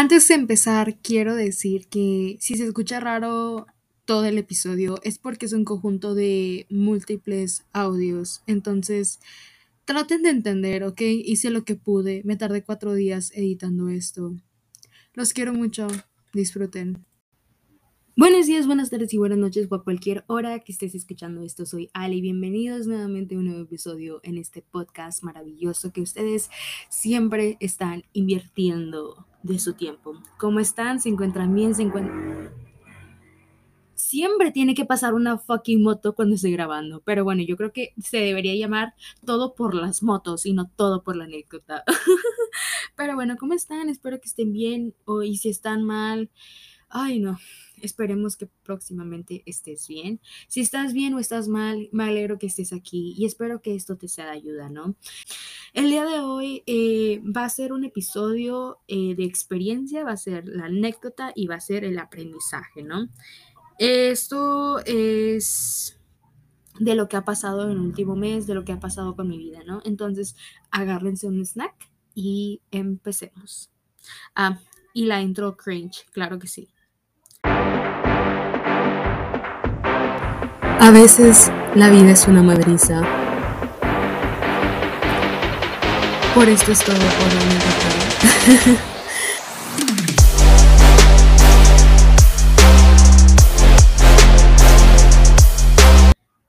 Antes de empezar, quiero decir que si se escucha raro todo el episodio es porque es un conjunto de múltiples audios. Entonces, traten de entender, ¿ok? Hice lo que pude. Me tardé cuatro días editando esto. Los quiero mucho. Disfruten. Buenos días, buenas tardes y buenas noches o a cualquier hora que estés escuchando esto. Soy Ali. Bienvenidos nuevamente a un nuevo episodio en este podcast maravilloso que ustedes siempre están invirtiendo de su tiempo. ¿Cómo están? ¿Se encuentran bien? ¿Se encuentran...? Siempre tiene que pasar una fucking moto cuando estoy grabando, pero bueno, yo creo que se debería llamar todo por las motos y no todo por la anécdota. pero bueno, ¿cómo están? Espero que estén bien o y si están mal, ay no, esperemos que próximamente estés bien. Si estás bien o estás mal, me alegro que estés aquí y espero que esto te sea de ayuda, ¿no? El día de hoy eh, va a ser un episodio eh, de experiencia, va a ser la anécdota y va a ser el aprendizaje, ¿no? Esto es de lo que ha pasado en el último mes, de lo que ha pasado con mi vida, ¿no? Entonces, agárrense un snack y empecemos. Ah, y la intro cringe, claro que sí. A veces la vida es una madriza. Por esto es todo por hoy.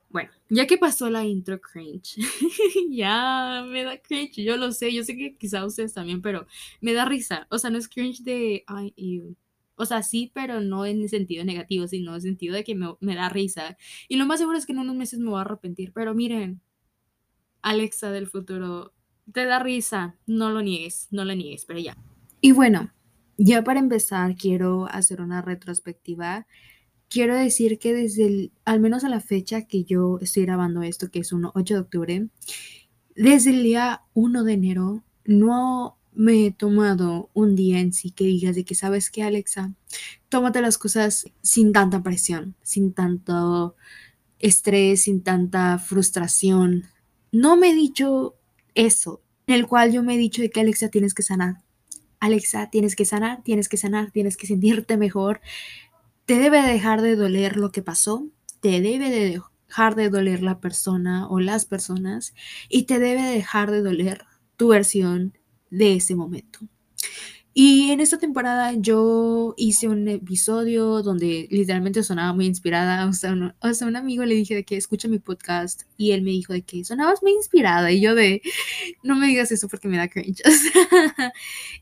Bueno, ya que pasó la intro cringe, ya me da cringe, yo lo sé, yo sé que quizá ustedes también, pero me da risa. O sea, no es cringe de, ay, ew. O sea, sí, pero no en sentido negativo, sino en sentido de que me, da risa. Y lo más seguro es que en unos meses me voy a arrepentir. Pero miren, Alexa del futuro, te da risa, no lo niegues, no lo niegues, pero ya. Y bueno, ya para empezar, quiero hacer una retrospectiva. Quiero decir que desde el, al menos a la fecha que yo estoy grabando esto, que es un 8 de octubre, desde el día 1 de enero, no me he tomado un día en sí que digas de que sabes que Alexa, tómate las cosas sin tanta presión, sin tanto estrés, sin tanta frustración. No me he dicho eso, en el cual yo me he dicho de que Alexa tienes que sanar. Alexa, tienes que sanar, tienes que sanar, tienes que sentirte mejor. Te debe dejar de doler lo que pasó, te debe de dejar de doler la persona o las personas y te debe dejar de doler tu versión de ese momento. Y en esta temporada yo hice un episodio donde literalmente sonaba muy inspirada. O sea, un, amigo le dije de que escucha mi podcast y él me dijo de que sonabas muy inspirada. Y yo de, no me digas eso porque me da cringe.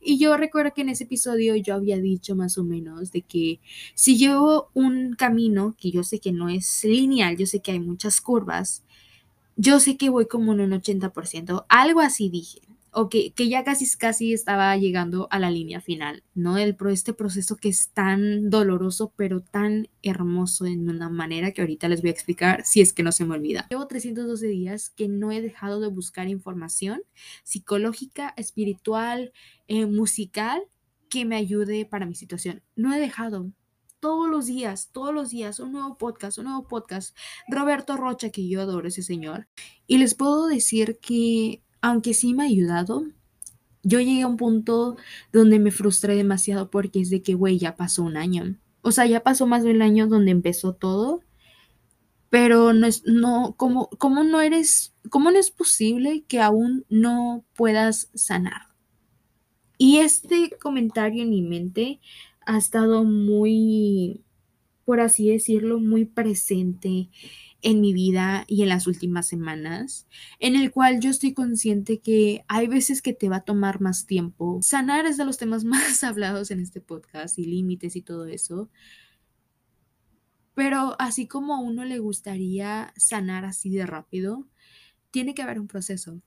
y yo recuerdo que en ese episodio yo había dicho más o menos de que si llevo un camino que yo sé que no es lineal, yo sé que hay muchas curvas, yo sé que voy como en un 80%, algo así dije o que, que, ya casi, casi estaba llegando a la línea final, ¿no? El, este proceso que es tan doloroso, pero tan hermoso en una manera que ahorita les voy a explicar si es que no se me olvida. Llevo 312 días que no he dejado de buscar información psicológica, espiritual, eh, musical, que me ayude para mi situación. No he dejado, todos los días, todos los días, un nuevo podcast, un nuevo podcast. Roberto Rocha, que yo adoro ese señor. Y les puedo decir que aunque sí me ha ayudado, yo llegué a un punto donde me frustré demasiado porque es de que, güey, ya pasó un año. O sea, ya pasó más de un año donde empezó todo, pero no es, no, como, como no eres, cómo no es posible que aún no puedas sanar? Y este comentario en mi mente ha estado muy, por así decirlo, muy presente en mi vida y en las últimas semanas, en el cual yo estoy consciente que hay veces que te va a tomar más tiempo. Sanar es de los temas más hablados en este podcast y límites y todo eso. Pero así como a uno le gustaría sanar así de rápido, tiene que haber un proceso.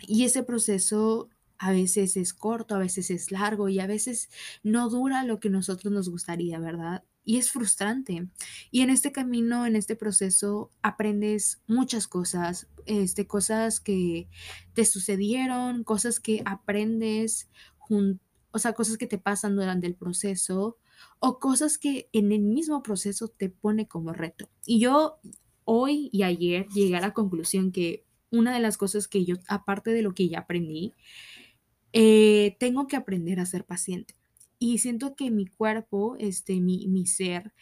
Y ese proceso a veces es corto, a veces es largo y a veces no dura lo que nosotros nos gustaría, ¿verdad? Y es frustrante. Y en este camino, en este proceso, aprendes muchas cosas, este, cosas que te sucedieron, cosas que aprendes, o sea, cosas que te pasan durante el proceso o cosas que en el mismo proceso te pone como reto. Y yo hoy y ayer llegué a la conclusión que una de las cosas que yo, aparte de lo que ya aprendí, eh, tengo que aprender a ser paciente y siento que mi cuerpo, este, mi, mi ser,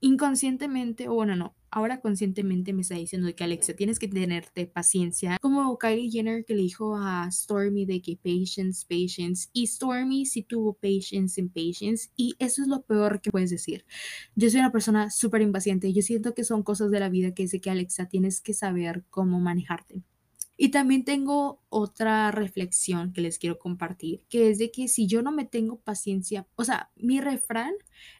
inconscientemente, o bueno, no, ahora conscientemente me está diciendo que Alexa, tienes que tenerte paciencia. Como Kylie Jenner que le dijo a Stormy de que patience, patience, y Stormy sí tuvo patience and patience, y eso es lo peor que puedes decir. Yo soy una persona súper impaciente, yo siento que son cosas de la vida que dice que Alexa, tienes que saber cómo manejarte. Y también tengo otra reflexión que les quiero compartir, que es de que si yo no me tengo paciencia, o sea, mi refrán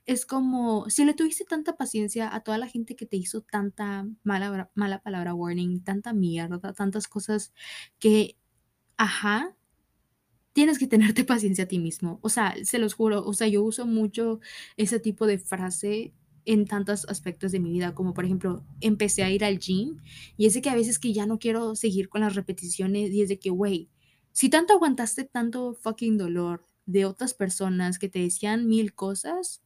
es como, si le tuviste tanta paciencia a toda la gente que te hizo tanta mala, mala palabra warning, tanta mierda, tantas cosas que, ajá, tienes que tenerte paciencia a ti mismo. O sea, se los juro, o sea, yo uso mucho ese tipo de frase en tantos aspectos de mi vida, como por ejemplo, empecé a ir al gym y es de que a veces que ya no quiero seguir con las repeticiones y es de que, güey, si tanto aguantaste tanto fucking dolor de otras personas que te decían mil cosas,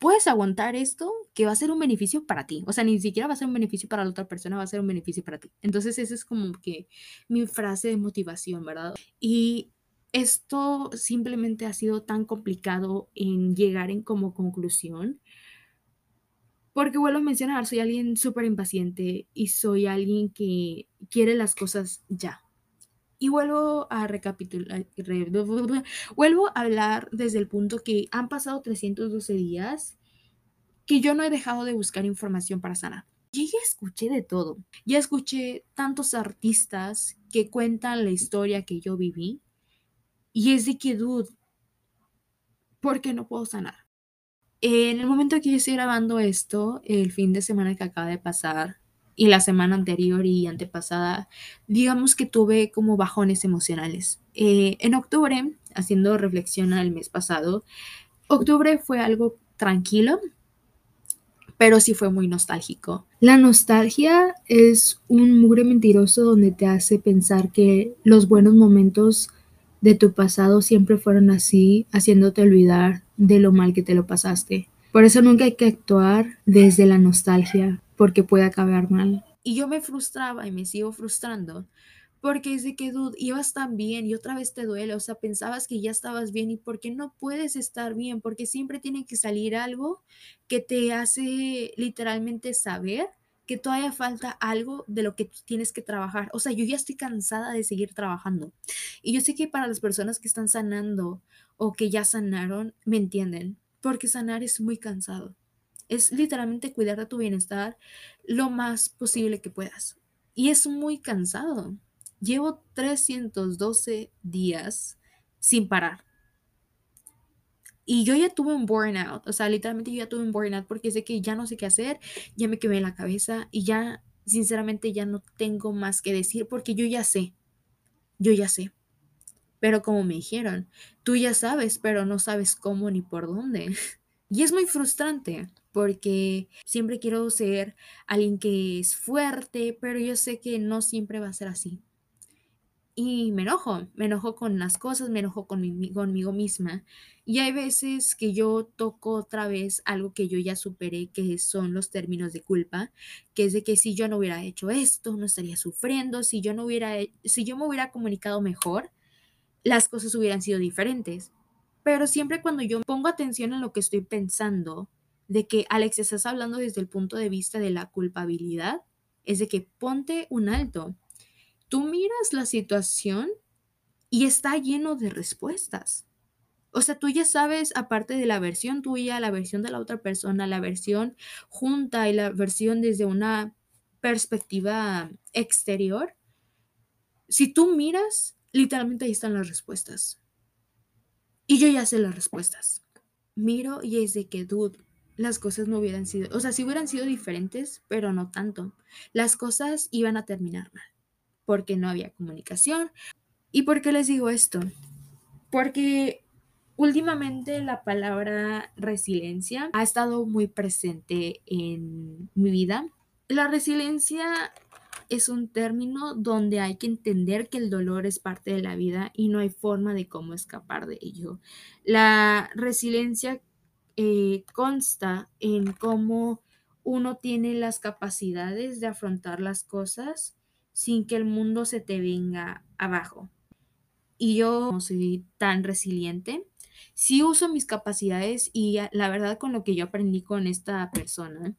puedes aguantar esto que va a ser un beneficio para ti. O sea, ni siquiera va a ser un beneficio para la otra persona, va a ser un beneficio para ti. Entonces, esa es como que mi frase de motivación, ¿verdad? Y esto simplemente ha sido tan complicado en llegar en como conclusión porque vuelvo a mencionar, soy alguien súper impaciente y soy alguien que quiere las cosas ya. Y vuelvo a recapitular, vuelvo a hablar desde el punto que han pasado 312 días que yo no he dejado de buscar información para sanar. Yo ya escuché de todo. Ya escuché tantos artistas que cuentan la historia que yo viví. Y es de que, dude, ¿por no puedo sanar? En el momento que yo estoy grabando esto, el fin de semana que acaba de pasar y la semana anterior y antepasada, digamos que tuve como bajones emocionales. Eh, en octubre, haciendo reflexión al mes pasado, octubre fue algo tranquilo, pero sí fue muy nostálgico. La nostalgia es un mugre mentiroso donde te hace pensar que los buenos momentos de tu pasado siempre fueron así, haciéndote olvidar de lo mal que te lo pasaste. Por eso nunca hay que actuar desde la nostalgia, porque puede acabar mal. Y yo me frustraba y me sigo frustrando, porque es de que, dude, ibas tan bien y otra vez te duele, o sea, pensabas que ya estabas bien y porque no puedes estar bien, porque siempre tiene que salir algo que te hace literalmente saber que todavía falta algo de lo que tienes que trabajar. O sea, yo ya estoy cansada de seguir trabajando. Y yo sé que para las personas que están sanando o que ya sanaron, me entienden, porque sanar es muy cansado. Es literalmente cuidar de tu bienestar lo más posible que puedas. Y es muy cansado. Llevo 312 días sin parar. Y yo ya tuve un burnout, o sea, literalmente yo ya tuve un burnout porque sé que ya no sé qué hacer, ya me quemé la cabeza y ya, sinceramente, ya no tengo más que decir porque yo ya sé, yo ya sé. Pero como me dijeron, tú ya sabes, pero no sabes cómo ni por dónde. Y es muy frustrante porque siempre quiero ser alguien que es fuerte, pero yo sé que no siempre va a ser así y me enojo, me enojo con las cosas, me enojo con conmigo misma. Y hay veces que yo toco otra vez algo que yo ya superé, que son los términos de culpa, que es de que si yo no hubiera hecho esto, no estaría sufriendo, si yo no hubiera, si yo me hubiera comunicado mejor, las cosas hubieran sido diferentes. Pero siempre cuando yo pongo atención en lo que estoy pensando, de que Alex, estás hablando desde el punto de vista de la culpabilidad, es de que ponte un alto tú miras la situación y está lleno de respuestas. O sea, tú ya sabes, aparte de la versión tuya, la versión de la otra persona, la versión junta y la versión desde una perspectiva exterior, si tú miras, literalmente ahí están las respuestas. Y yo ya sé las respuestas. Miro y es de que, dude, las cosas no hubieran sido, o sea, sí hubieran sido diferentes, pero no tanto. Las cosas iban a terminar mal porque no había comunicación. ¿Y por qué les digo esto? Porque últimamente la palabra resiliencia ha estado muy presente en mi vida. La resiliencia es un término donde hay que entender que el dolor es parte de la vida y no hay forma de cómo escapar de ello. La resiliencia eh, consta en cómo uno tiene las capacidades de afrontar las cosas sin que el mundo se te venga abajo. Y yo no soy tan resiliente sí uso mis capacidades y la verdad con lo que yo aprendí con esta persona,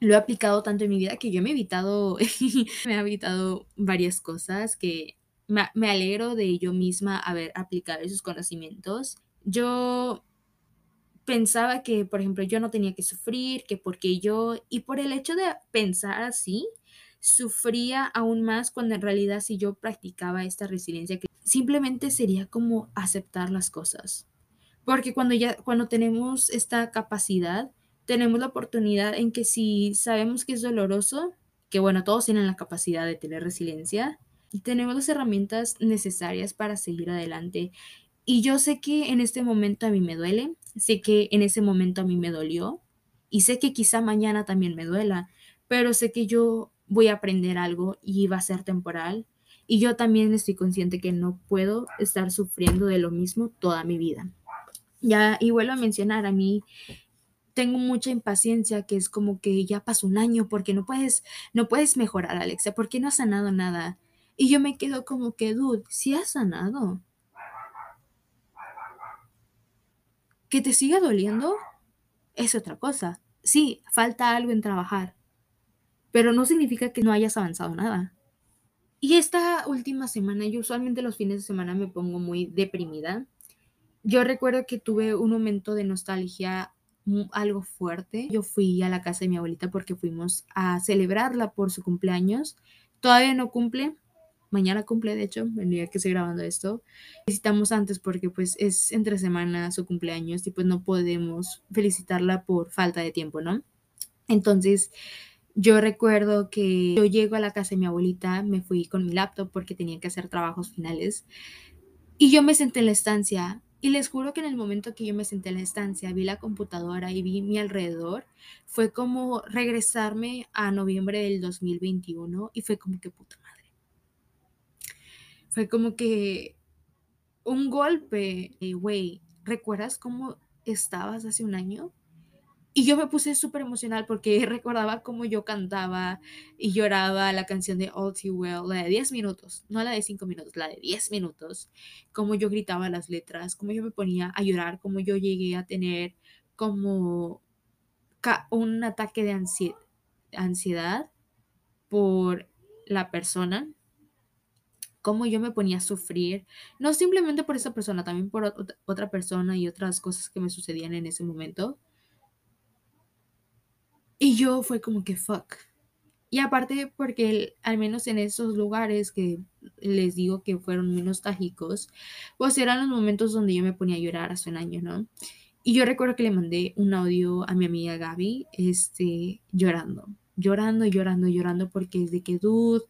lo he aplicado tanto en mi vida que yo me he evitado, me he evitado varias cosas que me, me alegro de yo misma haber aplicado esos conocimientos. Yo pensaba que, por ejemplo, yo no tenía que sufrir, que porque yo, y por el hecho de pensar así, sufría aún más cuando en realidad si yo practicaba esta resiliencia, que simplemente sería como aceptar las cosas. Porque cuando ya, cuando tenemos esta capacidad, tenemos la oportunidad en que si sabemos que es doloroso, que bueno, todos tienen la capacidad de tener resiliencia, y tenemos las herramientas necesarias para seguir adelante. Y yo sé que en este momento a mí me duele, sé que en ese momento a mí me dolió, y sé que quizá mañana también me duela, pero sé que yo voy a aprender algo y va a ser temporal. Y yo también estoy consciente que no puedo estar sufriendo de lo mismo toda mi vida. Ya, y vuelvo a mencionar, a mí tengo mucha impaciencia, que es como que ya pasó un año, porque no puedes, no puedes mejorar, Alexa, porque no has sanado nada. Y yo me quedo como que, dude, si has sanado. Que te siga doliendo es otra cosa. Sí, falta algo en trabajar, pero no significa que no hayas avanzado nada. Y esta última semana, yo usualmente los fines de semana me pongo muy deprimida. Yo recuerdo que tuve un momento de nostalgia algo fuerte. Yo fui a la casa de mi abuelita porque fuimos a celebrarla por su cumpleaños. Todavía no cumple, mañana cumple de hecho, el día que estoy grabando esto. Visitamos antes porque pues es entre semana su cumpleaños y pues no podemos felicitarla por falta de tiempo, ¿no? Entonces, yo recuerdo que yo llego a la casa de mi abuelita, me fui con mi laptop porque tenía que hacer trabajos finales y yo me senté en la estancia y les juro que en el momento que yo me senté en la estancia, vi la computadora y vi mi alrededor, fue como regresarme a noviembre del 2021 y fue como que puta madre. Fue como que un golpe, güey, ¿recuerdas cómo estabas hace un año? Y yo me puse súper emocional porque recordaba cómo yo cantaba y lloraba la canción de All Too Well, la de 10 minutos, no la de 5 minutos, la de 10 minutos, cómo yo gritaba las letras, cómo yo me ponía a llorar, cómo yo llegué a tener como un ataque de ansiedad por la persona, cómo yo me ponía a sufrir, no simplemente por esa persona, también por otra persona y otras cosas que me sucedían en ese momento y yo fue como que fuck. Y aparte porque al menos en esos lugares que les digo que fueron muy nostálgicos, pues eran los momentos donde yo me ponía a llorar hace un año, ¿no? Y yo recuerdo que le mandé un audio a mi amiga Gaby, este, llorando llorando llorando llorando porque es de que, dude,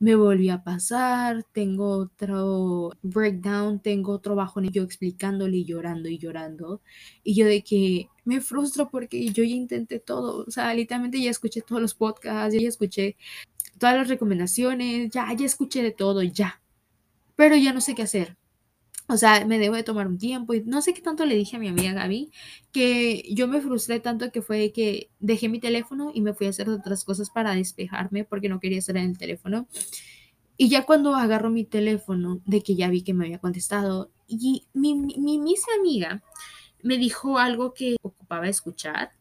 me volví a pasar, tengo otro breakdown, tengo otro bajo yo explicándole y llorando y llorando. Y yo de que me frustro porque yo ya intenté todo, o sea, literalmente ya escuché todos los podcasts, ya escuché todas las recomendaciones, ya, ya escuché de todo, ya. Pero ya no sé qué hacer. O sea, me debo de tomar un tiempo y no sé qué tanto le dije a mi amiga Gaby que yo me frustré tanto que fue que dejé mi teléfono y me fui a hacer otras cosas para despejarme porque no quería estar en el teléfono. Y ya cuando agarro mi teléfono, de que ya vi que me había contestado, y mi, mi, mi amiga me dijo algo que ocupaba escuchar.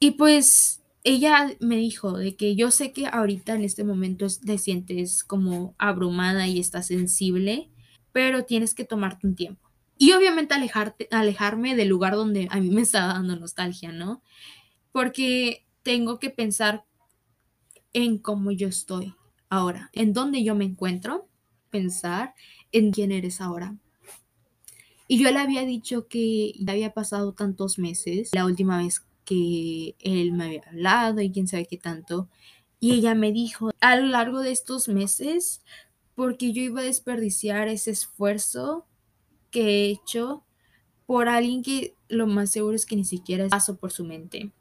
Y pues ella me dijo de que yo sé que ahorita en este momento te sientes como abrumada y estás sensible pero tienes que tomarte un tiempo. Y obviamente alejarte, alejarme del lugar donde a mí me estaba dando nostalgia, ¿no? Porque tengo que pensar en cómo yo estoy ahora, en dónde yo me encuentro, pensar en quién eres ahora. Y yo le había dicho que ya había pasado tantos meses, la última vez que él me había hablado y quién sabe qué tanto. Y ella me dijo, a lo largo de estos meses porque yo iba a desperdiciar ese esfuerzo que he hecho por alguien que lo más seguro es que ni siquiera pasó por su mente.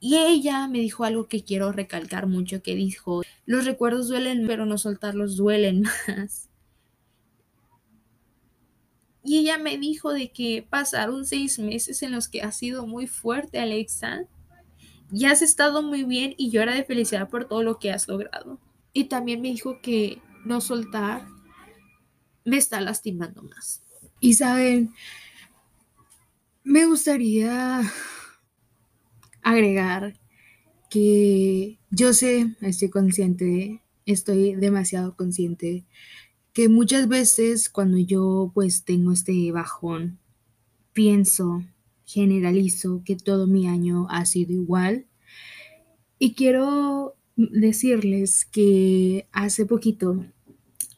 Y ella me dijo algo que quiero recalcar mucho, que dijo, los recuerdos duelen, pero no soltarlos duelen más. Y ella me dijo de que pasaron seis meses en los que ha sido muy fuerte, Alexa. Y has estado muy bien y llora de felicidad por todo lo que has logrado. Y también me dijo que no soltar me está lastimando más. Y saben, me gustaría agregar que yo sé, estoy consciente, estoy demasiado consciente que muchas veces cuando yo pues tengo este bajón, pienso, generalizo que todo mi año ha sido igual. Y quiero decirles que hace poquito,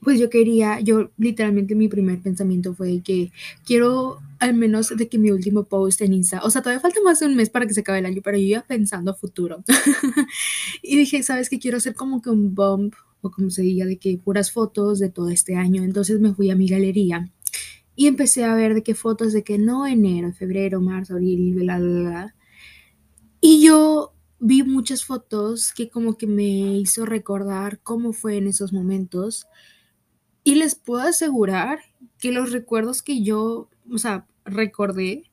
pues yo quería, yo literalmente mi primer pensamiento fue que quiero al menos de que mi último post en Insta, o sea, todavía falta más de un mes para que se acabe el año, pero yo iba pensando a futuro. y dije, ¿sabes qué? Quiero hacer como que un bump, o como se diga, de que puras fotos de todo este año. Entonces me fui a mi galería y empecé a ver de qué fotos de que no enero, febrero, marzo, abril, bla, bla, bla. Y yo vi muchas fotos que como que me hizo recordar cómo fue en esos momentos. Y les puedo asegurar que los recuerdos que yo, o sea, recordé,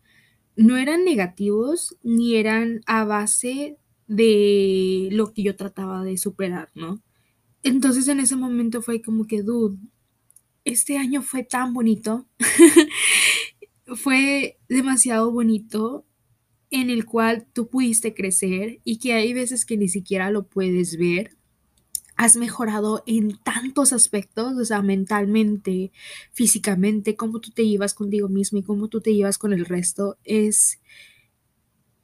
no eran negativos ni eran a base de lo que yo trataba de superar, ¿no? Entonces en ese momento fue como que, dude, este año fue tan bonito, fue demasiado bonito en el cual tú pudiste crecer y que hay veces que ni siquiera lo puedes ver. Has mejorado en tantos aspectos, o sea, mentalmente, físicamente, cómo tú te llevas contigo mismo y cómo tú te llevas con el resto. Es,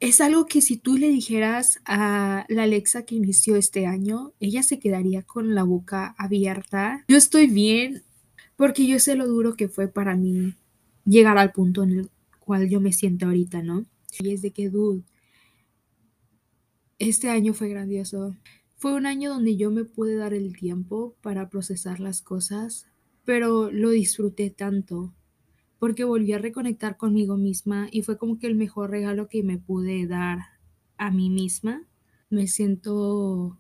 es algo que si tú le dijeras a la Alexa que inició este año, ella se quedaría con la boca abierta. Yo estoy bien porque yo sé lo duro que fue para mí llegar al punto en el cual yo me siento ahorita, ¿no? Y es de que, dude, este año fue grandioso. Fue un año donde yo me pude dar el tiempo para procesar las cosas, pero lo disfruté tanto porque volví a reconectar conmigo misma y fue como que el mejor regalo que me pude dar a mí misma. Me siento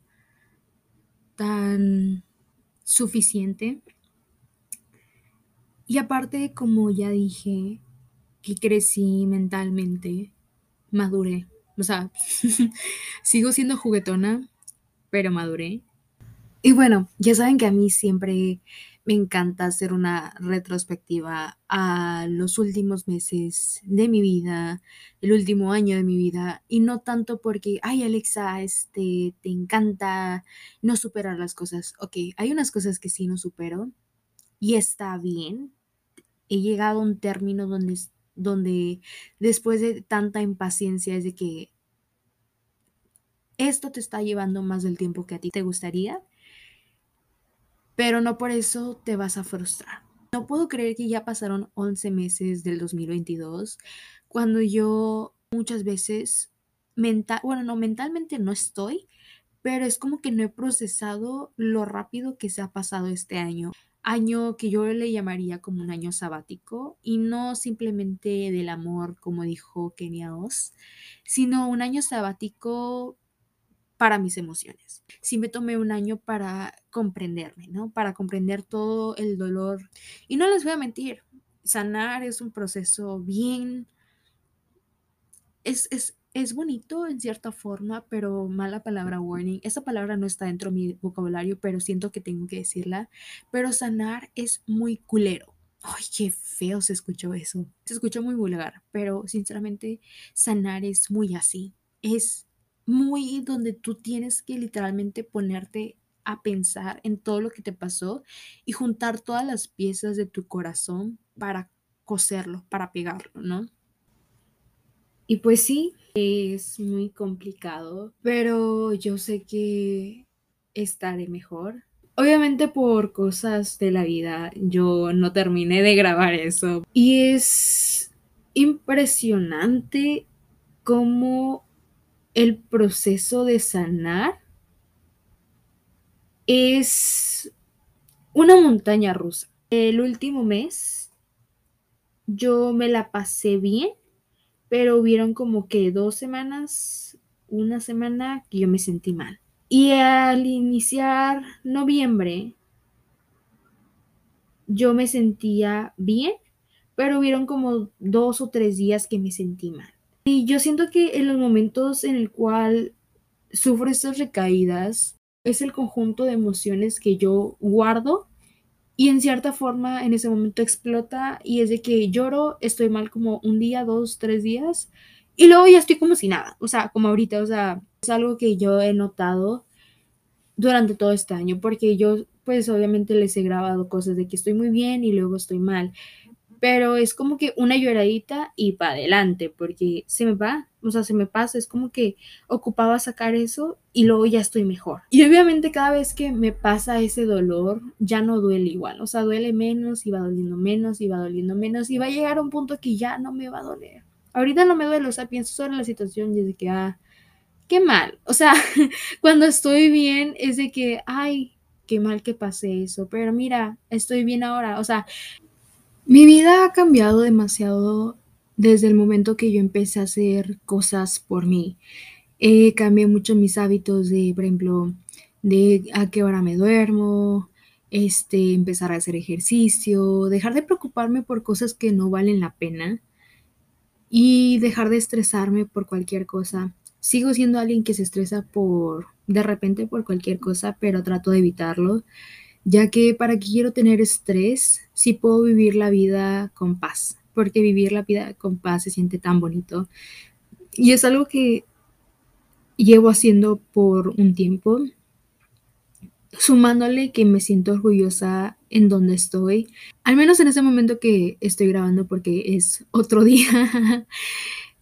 tan suficiente. Y aparte, como ya dije, que crecí mentalmente, maduré. O sea, sigo siendo juguetona, pero maduré. Y bueno, ya saben que a mí siempre me encanta hacer una retrospectiva a los últimos meses de mi vida, el último año de mi vida, y no tanto porque, ay Alexa, este, te encanta no superar las cosas. Ok, hay unas cosas que sí no supero y está bien. He llegado a un término donde donde después de tanta impaciencia es de que esto te está llevando más del tiempo que a ti te gustaría, pero no por eso te vas a frustrar. No puedo creer que ya pasaron 11 meses del 2022 cuando yo muchas veces mental, bueno, no mentalmente no estoy, pero es como que no he procesado lo rápido que se ha pasado este año año que yo le llamaría como un año sabático y no simplemente del amor, como dijo Kenia Oz, sino un año sabático para mis emociones. Sí me tomé un año para comprenderme, ¿no? Para comprender todo el dolor. Y no les voy a mentir, sanar es un proceso bien... Es, es, es bonito en cierta forma, pero mala palabra warning. Esa palabra no está dentro de mi vocabulario, pero siento que tengo que decirla. Pero sanar es muy culero. Ay, qué feo se escuchó eso. Se escuchó muy vulgar, pero sinceramente sanar es muy así. Es muy donde tú tienes que literalmente ponerte a pensar en todo lo que te pasó y juntar todas las piezas de tu corazón para coserlo, para pegarlo, ¿no? Y pues sí, es muy complicado, pero yo sé que estaré mejor. Obviamente por cosas de la vida yo no terminé de grabar eso. Y es impresionante cómo el proceso de sanar es una montaña rusa. El último mes yo me la pasé bien pero hubieron como que dos semanas, una semana que yo me sentí mal. Y al iniciar noviembre, yo me sentía bien, pero hubieron como dos o tres días que me sentí mal. Y yo siento que en los momentos en el cual sufro estas recaídas, es el conjunto de emociones que yo guardo y en cierta forma en ese momento explota y es de que lloro, estoy mal como un día, dos, tres días y luego ya estoy como si nada, o sea, como ahorita, o sea, es algo que yo he notado durante todo este año porque yo pues obviamente les he grabado cosas de que estoy muy bien y luego estoy mal pero es como que una lloradita y para adelante, porque se me va, o sea, se me pasa, es como que ocupaba sacar eso y luego ya estoy mejor. Y obviamente cada vez que me pasa ese dolor, ya no duele igual, o sea, duele menos y va doliendo menos y va doliendo menos y va a llegar a un punto que ya no me va a doler. Ahorita no me duele, o sea, pienso sobre la situación y es de que, ah, qué mal, o sea, cuando estoy bien es de que, ay, qué mal que pasé eso, pero mira, estoy bien ahora, o sea, mi vida ha cambiado demasiado desde el momento que yo empecé a hacer cosas por mí. Eh, cambié mucho mis hábitos de, por ejemplo, de a qué hora me duermo, este, empezar a hacer ejercicio, dejar de preocuparme por cosas que no valen la pena y dejar de estresarme por cualquier cosa. Sigo siendo alguien que se estresa por, de repente por cualquier cosa, pero trato de evitarlo ya que para qué quiero tener estrés si puedo vivir la vida con paz, porque vivir la vida con paz se siente tan bonito. Y es algo que llevo haciendo por un tiempo, sumándole que me siento orgullosa en donde estoy, al menos en ese momento que estoy grabando porque es otro día,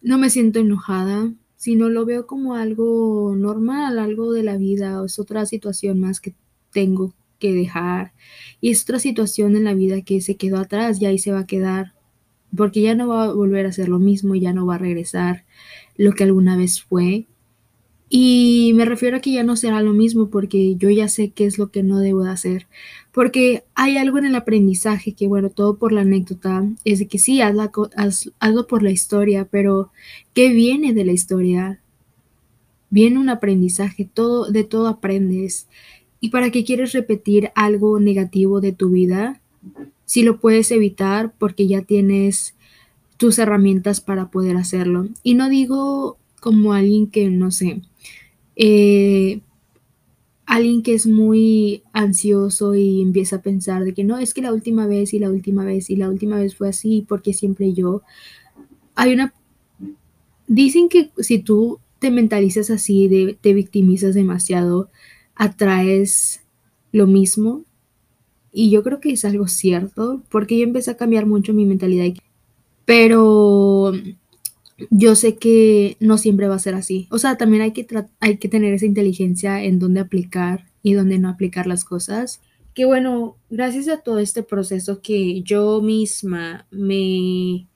no me siento enojada, sino lo veo como algo normal, algo de la vida, es otra situación más que tengo que dejar. Y es otra situación en la vida que se quedó atrás y ahí se va a quedar. Porque ya no va a volver a ser lo mismo, ya no va a regresar lo que alguna vez fue. Y me refiero a que ya no será lo mismo porque yo ya sé qué es lo que no debo de hacer. Porque hay algo en el aprendizaje que, bueno, todo por la anécdota, es de que sí, haz, hazlo por la historia, pero ¿qué viene de la historia? Viene un aprendizaje, todo, de todo aprendes. ¿Y para qué quieres repetir algo negativo de tu vida? Si lo puedes evitar porque ya tienes tus herramientas para poder hacerlo. Y no digo como alguien que, no sé, eh, alguien que es muy ansioso y empieza a pensar de que no, es que la última vez y la última vez y la última vez fue así porque siempre yo. Hay una... Dicen que si tú te mentalizas así, te victimizas demasiado, atraes lo mismo. Y yo creo que es algo cierto, porque yo empecé a cambiar mucho mi mentalidad. Pero yo sé que no siempre va a ser así. O sea, también hay que, hay que tener esa inteligencia en dónde aplicar y dónde no aplicar las cosas. Que bueno, gracias a todo este proceso que yo misma me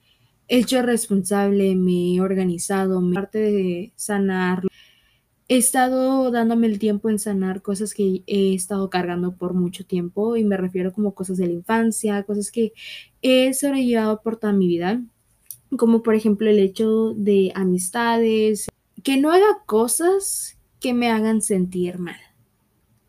he hecho responsable, me he organizado, me parte de sanar he estado dándome el tiempo en sanar cosas que he estado cargando por mucho tiempo y me refiero como cosas de la infancia, cosas que he sobrellevado por toda mi vida, como por ejemplo el hecho de amistades, que no haga cosas que me hagan sentir mal.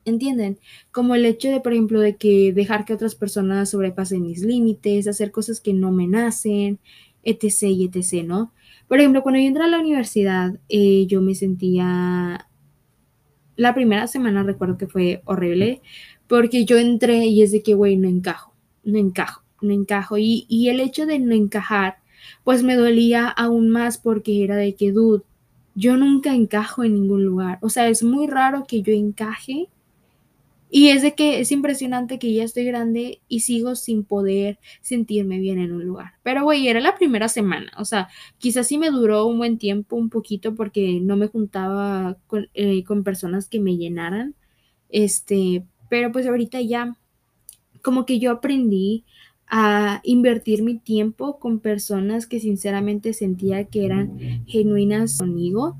¿Entienden? Como el hecho de, por ejemplo, de que dejar que otras personas sobrepasen mis límites, hacer cosas que no me nacen, etc. y etc., ¿no? Por ejemplo, cuando yo entré a la universidad, eh, yo me sentía... La primera semana recuerdo que fue horrible, porque yo entré y es de que, güey, no encajo, no encajo, no encajo. Y, y el hecho de no encajar, pues me dolía aún más porque era de que, dude, yo nunca encajo en ningún lugar. O sea, es muy raro que yo encaje y es de que es impresionante que ya estoy grande y sigo sin poder sentirme bien en un lugar. Pero, güey, era la primera semana. O sea, quizás sí me duró un buen tiempo, un poquito, porque no me juntaba con, eh, con personas que me llenaran. Este, pero pues ahorita ya, como que yo aprendí a invertir mi tiempo con personas que sinceramente sentía que eran genuinas conmigo.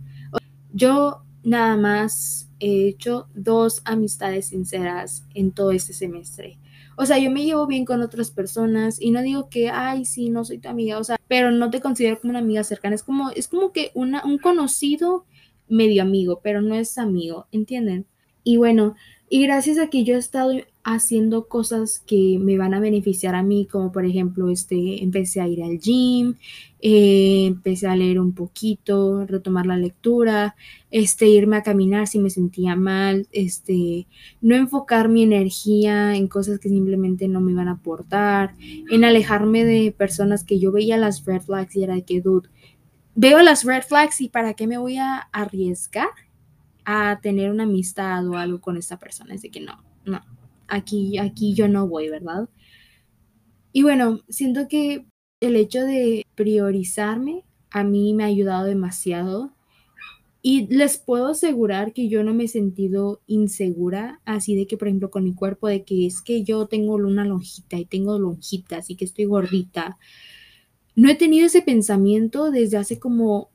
Yo nada más he hecho dos amistades sinceras en todo este semestre. O sea, yo me llevo bien con otras personas y no digo que, ay, sí, no soy tu amiga, o sea, pero no te considero como una amiga cercana. Es como, es como que una, un conocido medio amigo, pero no es amigo, ¿entienden? Y bueno, Y gracias a que yo he estado haciendo cosas que me van a beneficiar a mí, como por ejemplo, este, empecé a ir al gym, eh, empecé a leer un poquito, retomar la lectura, este, irme a caminar si me sentía mal, este, no enfocar mi energía en cosas que simplemente no me iban a aportar, en alejarme de personas que yo veía las red flags y era de que, dude, veo las red flags y para qué me voy a arriesgar a tener una amistad o algo con esta persona. Es de que no, no, aquí, aquí yo no voy, ¿verdad? Y bueno, siento que el hecho de priorizarme a mí me ha ayudado demasiado. Y les puedo asegurar que yo no me he sentido insegura, así de que, por ejemplo, con mi cuerpo, de que es que yo tengo una lonjita y tengo lonjitas y que estoy gordita. No he tenido ese pensamiento desde hace como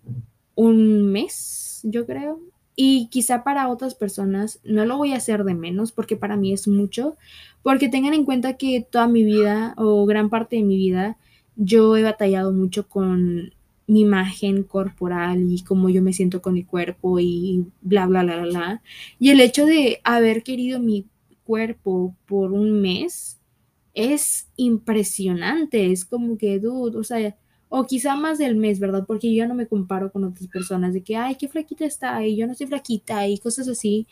un mes, yo creo. Y quizá para otras personas no lo voy a hacer de menos porque para mí es mucho, porque tengan en cuenta que toda mi vida o gran parte de mi vida yo he batallado mucho con mi imagen corporal y cómo yo me siento con mi cuerpo y bla, bla, bla, bla, bla. Y el hecho de haber querido mi cuerpo por un mes es impresionante, es como que, dude, o sea, o quizá más del mes, ¿verdad? Porque yo no me comparo con otras personas de que, ay, qué flaquita está, y yo no estoy flaquita, y cosas así.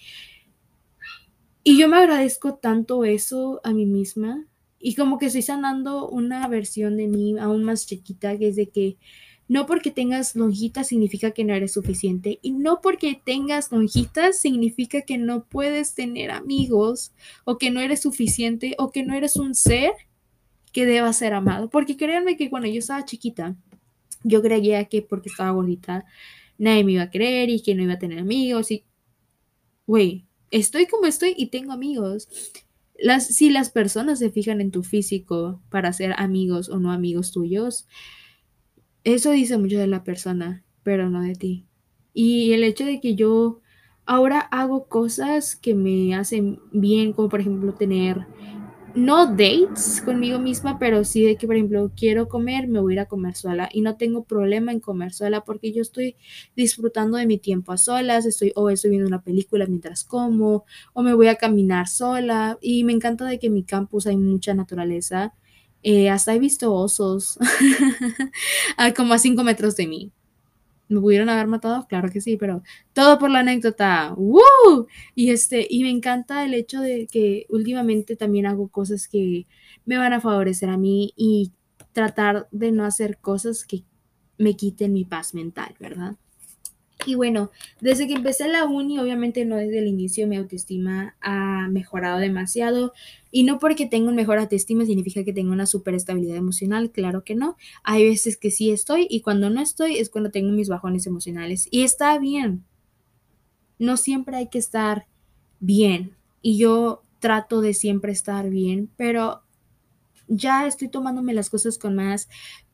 Y yo me agradezco tanto eso a mí misma, y como que estoy sanando una versión de mí aún más chiquita, que es de que no porque tengas lonjitas significa que no eres suficiente, y no porque tengas lonjitas significa que no puedes tener amigos, o que no eres suficiente, o que no eres un ser que deba ser amado. Porque créanme que cuando yo estaba chiquita, yo creía que porque estaba bonita, nadie me iba a creer y que no iba a tener amigos. Y, güey, estoy como estoy y tengo amigos. Las, si las personas se fijan en tu físico para ser amigos o no amigos tuyos, eso dice mucho de la persona, pero no de ti. Y el hecho de que yo ahora hago cosas que me hacen bien, como por ejemplo tener no dates conmigo misma, pero sí de que, por ejemplo, quiero comer, me voy a ir a comer sola y no tengo problema en comer sola porque yo estoy disfrutando de mi tiempo a solas, estoy o estoy viendo una película mientras como o me voy a caminar sola y me encanta de que en mi campus hay mucha naturaleza. Eh, hasta he visto osos como a cinco metros de mí. ¿Me pudieron haber matado? Claro que sí, pero todo por la anécdota. ¡Woo! Y, este, y me encanta el hecho de que últimamente también hago cosas que me van a favorecer a mí y tratar de no hacer cosas que me quiten mi paz mental, ¿verdad? Y bueno, desde que empecé la uni, obviamente no desde el inicio, mi autoestima ha mejorado demasiado. Y no porque tengo un mejor autoestima significa que tengo una super estabilidad emocional, claro que no. Hay veces que sí estoy y cuando no estoy es cuando tengo mis bajones emocionales. Y está bien. No siempre hay que estar bien. Y yo trato de siempre estar bien, pero ya estoy tomándome las cosas con más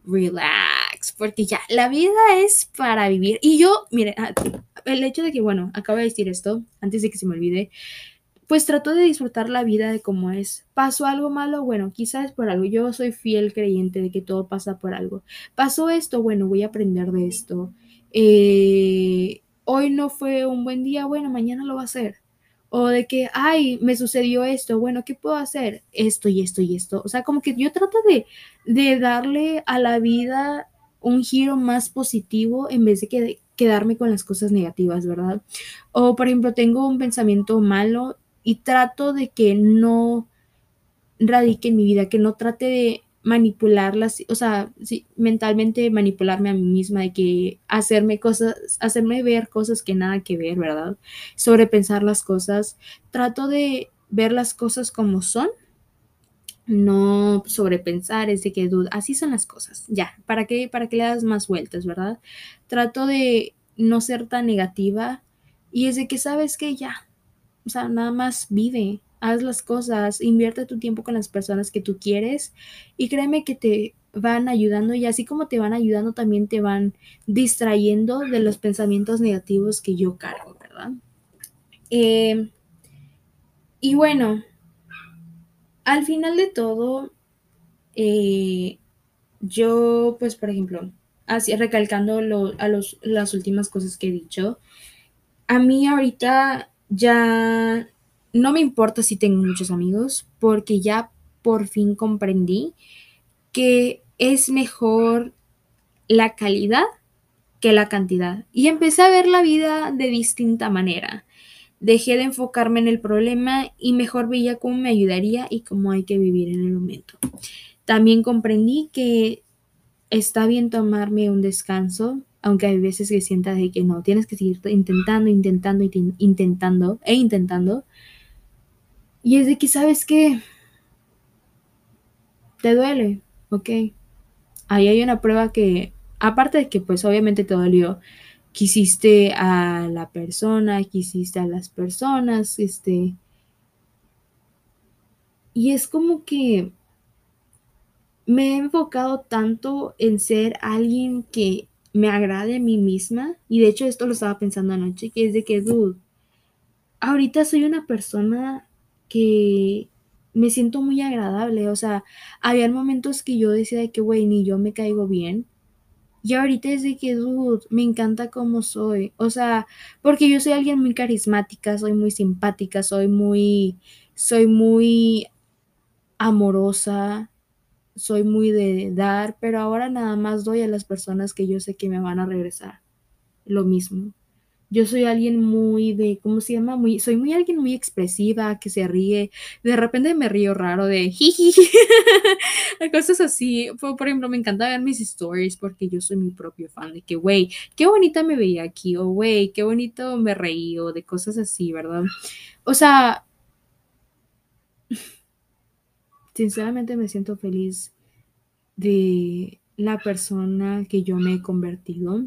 relax, porque ya, la vida es para vivir. Y yo, mire, ah, el hecho de que, bueno, acabo de decir esto, antes de que se me olvide, pues trato de disfrutar la vida de cómo es. ¿Pasó algo malo? Bueno, quizás por algo. Yo soy fiel creyente de que todo pasa por algo. ¿Pasó esto? Bueno, voy a aprender de esto. Eh, hoy no fue un buen día, bueno, mañana lo va a ser o de que, ay, me sucedió esto, bueno, ¿qué puedo hacer? Esto y esto y esto. O sea, como que yo trato de, de darle a la vida un giro más positivo en vez de quedarme con las cosas negativas, ¿verdad? O, por ejemplo, tengo un pensamiento malo y trato de que no radique en mi vida, que no trate de manipularlas, o sea, mentalmente manipularme a mí misma, de que hacerme cosas, hacerme ver cosas que nada que ver, ¿verdad? Sobrepensar las cosas. Trato de ver las cosas como son, no sobrepensar, es de que duda, así son las cosas, ya, ¿para qué, para que le das más vueltas, verdad? Trato de no ser tan negativa y es de que sabes que ya, o sea, nada más vive, haz las cosas, invierte tu tiempo con las personas que tú quieres y créeme que te van ayudando y así como te van ayudando también te van distrayendo de los pensamientos negativos que yo cargo, ¿verdad? Em, y bueno, al final de todo, eh, yo pues por ejemplo, así recalcando a los, las últimas cosas que he dicho, a mí ahorita ya no me importa si tengo muchos amigos porque ya por fin comprendí que es mejor la calidad que la cantidad. Y empecé a ver la vida de distinta manera. Dejé de enfocarme en el problema y mejor veía cómo me ayudaría y cómo hay que vivir en el momento. También comprendí que está bien tomarme un descanso, aunque hay veces que sientas que no, tienes que seguir intentando, intentando, intentando e intentando. Y es de que sabes que te duele, ok. Ahí hay una prueba que, aparte de que pues obviamente te dolió, quisiste a la persona, quisiste a las personas, este... Y es como que me he enfocado tanto en ser alguien que me agrade a mí misma, y de hecho esto lo estaba pensando anoche, que es de que, dude, ahorita soy una persona que me siento muy agradable, o sea, había momentos que yo decía de que, güey, ni yo me caigo bien, y ahorita es de que, dude, me encanta cómo soy. O sea, porque yo soy alguien muy carismática, soy muy simpática, soy muy, soy muy amorosa, soy muy de dar, pero ahora nada más doy a las personas que yo sé que me van a regresar. Lo mismo. Yo soy alguien muy de, ¿cómo se llama? Muy, soy muy alguien muy expresiva, que se ríe. De repente me río raro de jiji. Cosas así. Por, por, ejemplo, me encanta ver mis stories porque yo soy mi propio fan de que, güey, qué bonita me veía aquí. O, güey, qué bonito me reí. O de cosas así, ¿verdad? O sea, sinceramente me siento feliz de la persona que yo me he convertido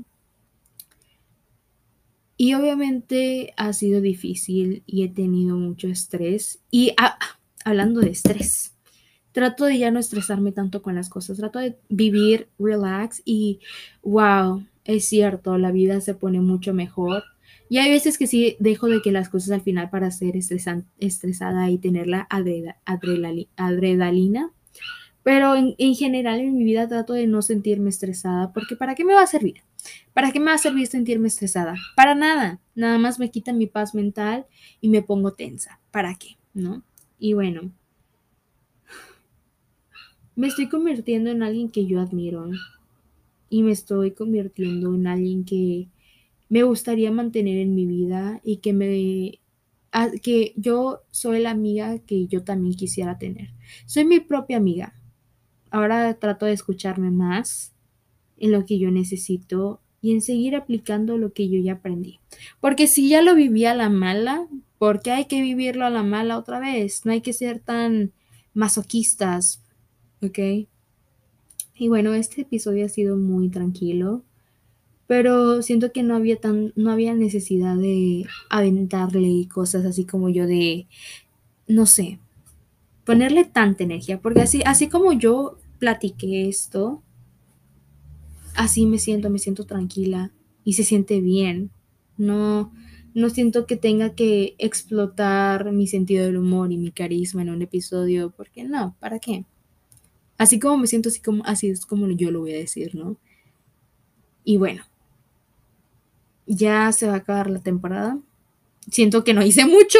y obviamente ha sido difícil y he tenido mucho estrés. Y ah, hablando de estrés, trato de ya no estresarme tanto con las cosas, trato de vivir relax y wow, es cierto, la vida se pone mucho mejor. Y hay veces que sí dejo de que las cosas al final para ser estresada y tener la adrenalina pero en, en, general en mi vida trato de no sentirme estresada, porque ¿para qué me va a servir? ¿Para qué me va a servir sentirme estresada? Para nada. Nada más me quita mi paz mental y me pongo tensa. ¿Para qué? ¿No? Y bueno, me estoy convirtiendo en alguien que yo admiro y me estoy convirtiendo en alguien que me gustaría mantener en mi vida y que me que yo soy la amiga que yo también quisiera tener. Soy mi propia amiga ahora trato de escucharme más en lo que yo necesito y en seguir aplicando lo que yo ya aprendí. Porque si ya lo viví a la mala, ¿por qué hay que vivirlo a la mala otra vez? No hay que ser tan masoquistas, ¿ok? Y bueno, este episodio ha sido muy tranquilo, pero siento que no había tan, no había necesidad de aventarle cosas así como yo de, no sé, ponerle tanta energía, porque así, así como yo platiqué esto, así me siento, me siento tranquila y se siente bien. No, no siento que tenga que explotar mi sentido del humor y mi carisma en un episodio, porque no, ¿para qué? Así como me siento, así como así es como yo lo voy a decir, ¿no? Y bueno, ya se va a acabar la temporada siento que no hice mucho.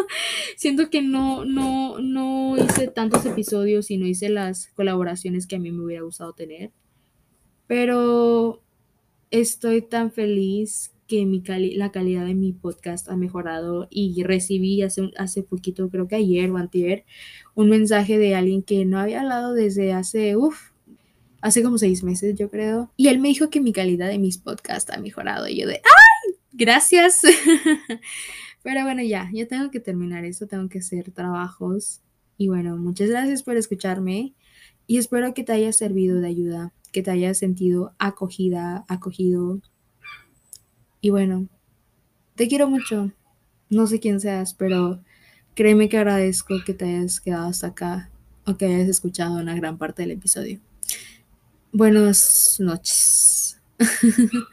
siento que no, no, no hice tantos episodios y no hice las colaboraciones que a mí me hubiera gustado tener. Pero estoy tan feliz que mi la calidad de mi podcast ha mejorado y recibí hace, hace poquito, creo que ayer o antier, un mensaje de alguien que no había hablado desde hace, uff, hace como seis meses yo creo. Y él me dijo que mi calidad de mis podcasts ha mejorado y yo de, ¡ay! Gracias. Pero bueno, ya, ya tengo que terminar eso, tengo que hacer trabajos. Y bueno, muchas gracias por escucharme y espero que te haya servido de ayuda, que te hayas sentido acogida, acogido. Y bueno, te quiero mucho. No sé quién seas, pero créeme que agradezco que te hayas quedado hasta acá o que hayas escuchado una gran parte del episodio. Buenas noches.